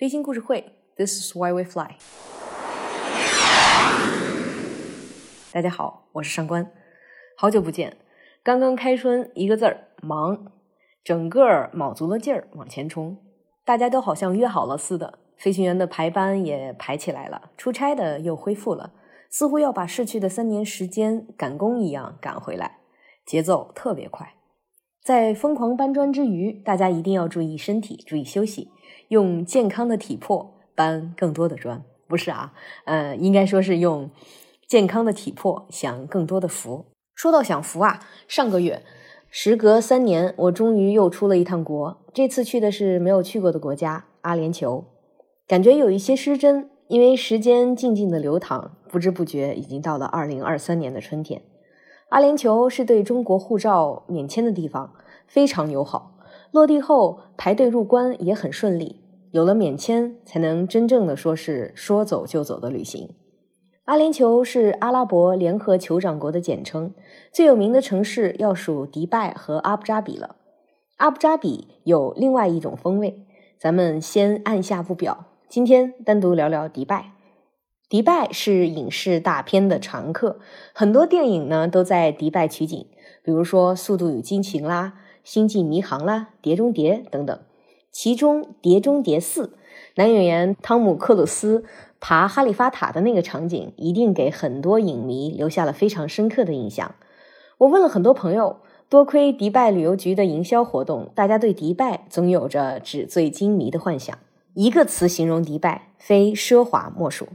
飞行故事会，This is why we fly。大家好，我是上官，好久不见。刚刚开春，一个字儿忙，整个卯足了劲儿往前冲。大家都好像约好了似的，飞行员的排班也排起来了，出差的又恢复了，似乎要把逝去的三年时间赶工一样赶回来，节奏特别快。在疯狂搬砖之余，大家一定要注意身体，注意休息。用健康的体魄搬更多的砖，不是啊？呃，应该说是用健康的体魄享更多的福。说到享福啊，上个月时隔三年，我终于又出了一趟国。这次去的是没有去过的国家——阿联酋，感觉有一些失真，因为时间静静的流淌，不知不觉已经到了二零二三年的春天。阿联酋是对中国护照免签的地方，非常友好。落地后排队入关也很顺利，有了免签才能真正的说是说走就走的旅行。阿联酋是阿拉伯联合酋长国的简称，最有名的城市要数迪拜和阿布扎比了。阿布扎比有另外一种风味，咱们先按下不表，今天单独聊聊迪拜。迪拜是影视大片的常客，很多电影呢都在迪拜取景，比如说《速度与激情》啦。星际迷航啦，碟中谍等等，其中《碟中谍四》男演员汤姆克鲁斯爬哈利法塔的那个场景，一定给很多影迷留下了非常深刻的印象。我问了很多朋友，多亏迪拜旅游局的营销活动，大家对迪拜总有着纸醉金迷的幻想。一个词形容迪拜，非奢华莫属。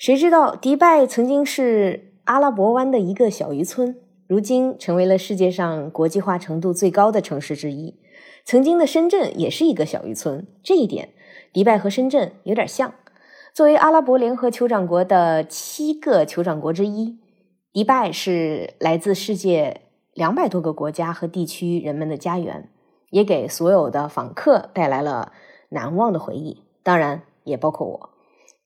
谁知道迪拜曾经是阿拉伯湾的一个小渔村。如今成为了世界上国际化程度最高的城市之一。曾经的深圳也是一个小渔村，这一点，迪拜和深圳有点像。作为阿拉伯联合酋长国的七个酋长国之一，迪拜是来自世界两百多个国家和地区人们的家园，也给所有的访客带来了难忘的回忆。当然，也包括我。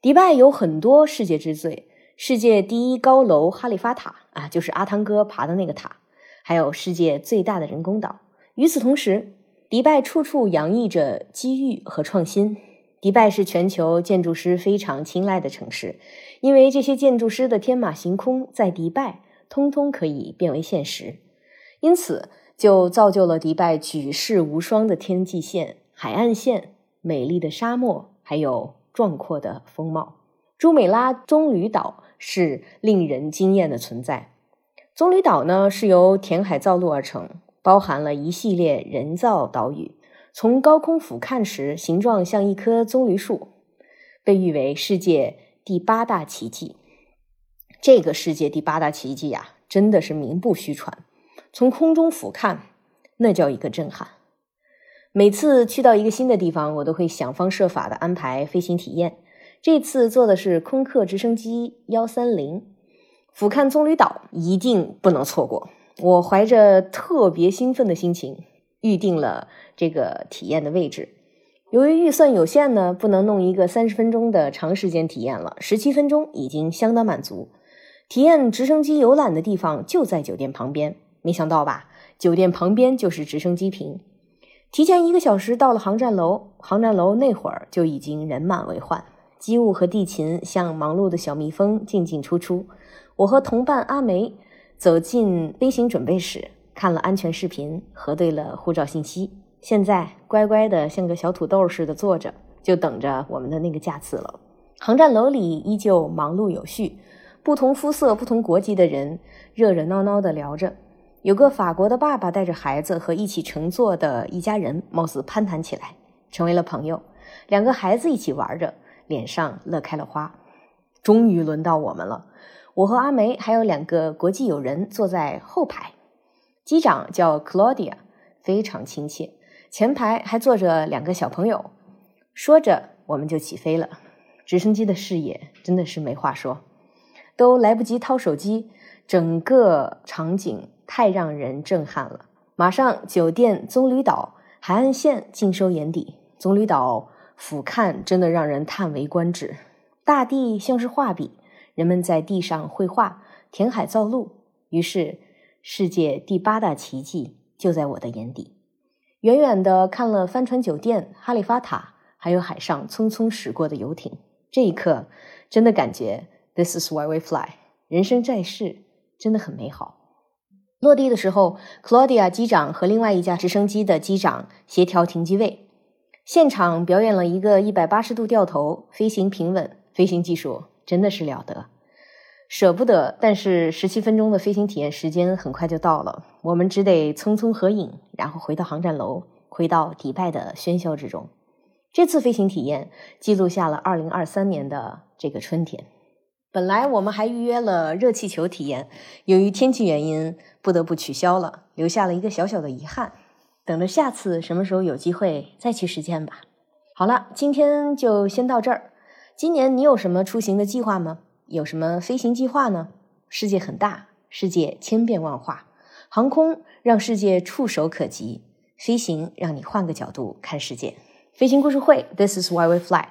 迪拜有很多世界之最。世界第一高楼哈利法塔啊，就是阿汤哥爬的那个塔，还有世界最大的人工岛。与此同时，迪拜处处洋溢着机遇和创新。迪拜是全球建筑师非常青睐的城市，因为这些建筑师的天马行空在迪拜通通可以变为现实，因此就造就了迪拜举世无双的天际线、海岸线、美丽的沙漠，还有壮阔的风貌。朱美拉棕榈岛。是令人惊艳的存在。棕榈岛呢，是由填海造陆而成，包含了一系列人造岛屿。从高空俯瞰时，形状像一棵棕榈树，被誉为世界第八大奇迹。这个世界第八大奇迹呀，真的是名不虚传。从空中俯瞰，那叫一个震撼。每次去到一个新的地方，我都会想方设法的安排飞行体验。这次坐的是空客直升机幺三零，俯瞰棕榈岛一定不能错过。我怀着特别兴奋的心情预定了这个体验的位置。由于预算有限呢，不能弄一个三十分钟的长时间体验了，十七分钟已经相当满足。体验直升机游览的地方就在酒店旁边，没想到吧？酒店旁边就是直升机坪。提前一个小时到了航站楼，航站楼那会儿就已经人满为患。机务和地勤像忙碌的小蜜蜂进进出出。我和同伴阿梅走进飞行准备室，看了安全视频，核对了护照信息。现在乖乖的像个小土豆似的坐着，就等着我们的那个架次了。航站楼里依旧忙碌有序，不同肤色、不同国籍的人热热闹闹的聊着。有个法国的爸爸带着孩子和一起乘坐的一家人，貌似攀谈起来，成为了朋友。两个孩子一起玩着。脸上乐开了花，终于轮到我们了。我和阿梅还有两个国际友人坐在后排，机长叫 Claudia，非常亲切。前排还坐着两个小朋友，说着我们就起飞了。直升机的视野真的是没话说，都来不及掏手机，整个场景太让人震撼了。马上酒店棕榈岛海岸线尽收眼底，棕榈岛。俯瞰真的让人叹为观止，大地像是画笔，人们在地上绘画，填海造陆。于是，世界第八大奇迹就在我的眼底。远远的看了帆船酒店、哈利法塔，还有海上匆匆驶过的游艇。这一刻，真的感觉 This is why we fly。人生在世，真的很美好。落地的时候，Claudia 机长和另外一架直升机的机长协调停机位，现场表演了一个一百八十度掉头，飞行平稳，飞行技术真的是了得。舍不得，但是十七分钟的飞行体验时间很快就到了，我们只得匆匆合影，然后回到航站楼，回到迪拜的喧嚣之中。这次飞行体验记录下了二零二三年的这个春天。本来我们还预约了热气球体验，由于天气原因不得不取消了，留下了一个小小的遗憾。等着下次什么时候有机会再去实践吧。好了，今天就先到这儿。今年你有什么出行的计划吗？有什么飞行计划呢？世界很大，世界千变万化，航空让世界触手可及，飞行让你换个角度看世界。飞行故事会，This is why we fly。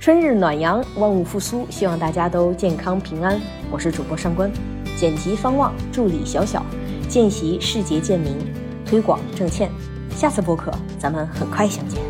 春日暖阳，万物复苏，希望大家都健康平安。我是主播上官，剪辑方望，助理小小，见习世杰建明，推广郑倩。下次播客咱们很快相见。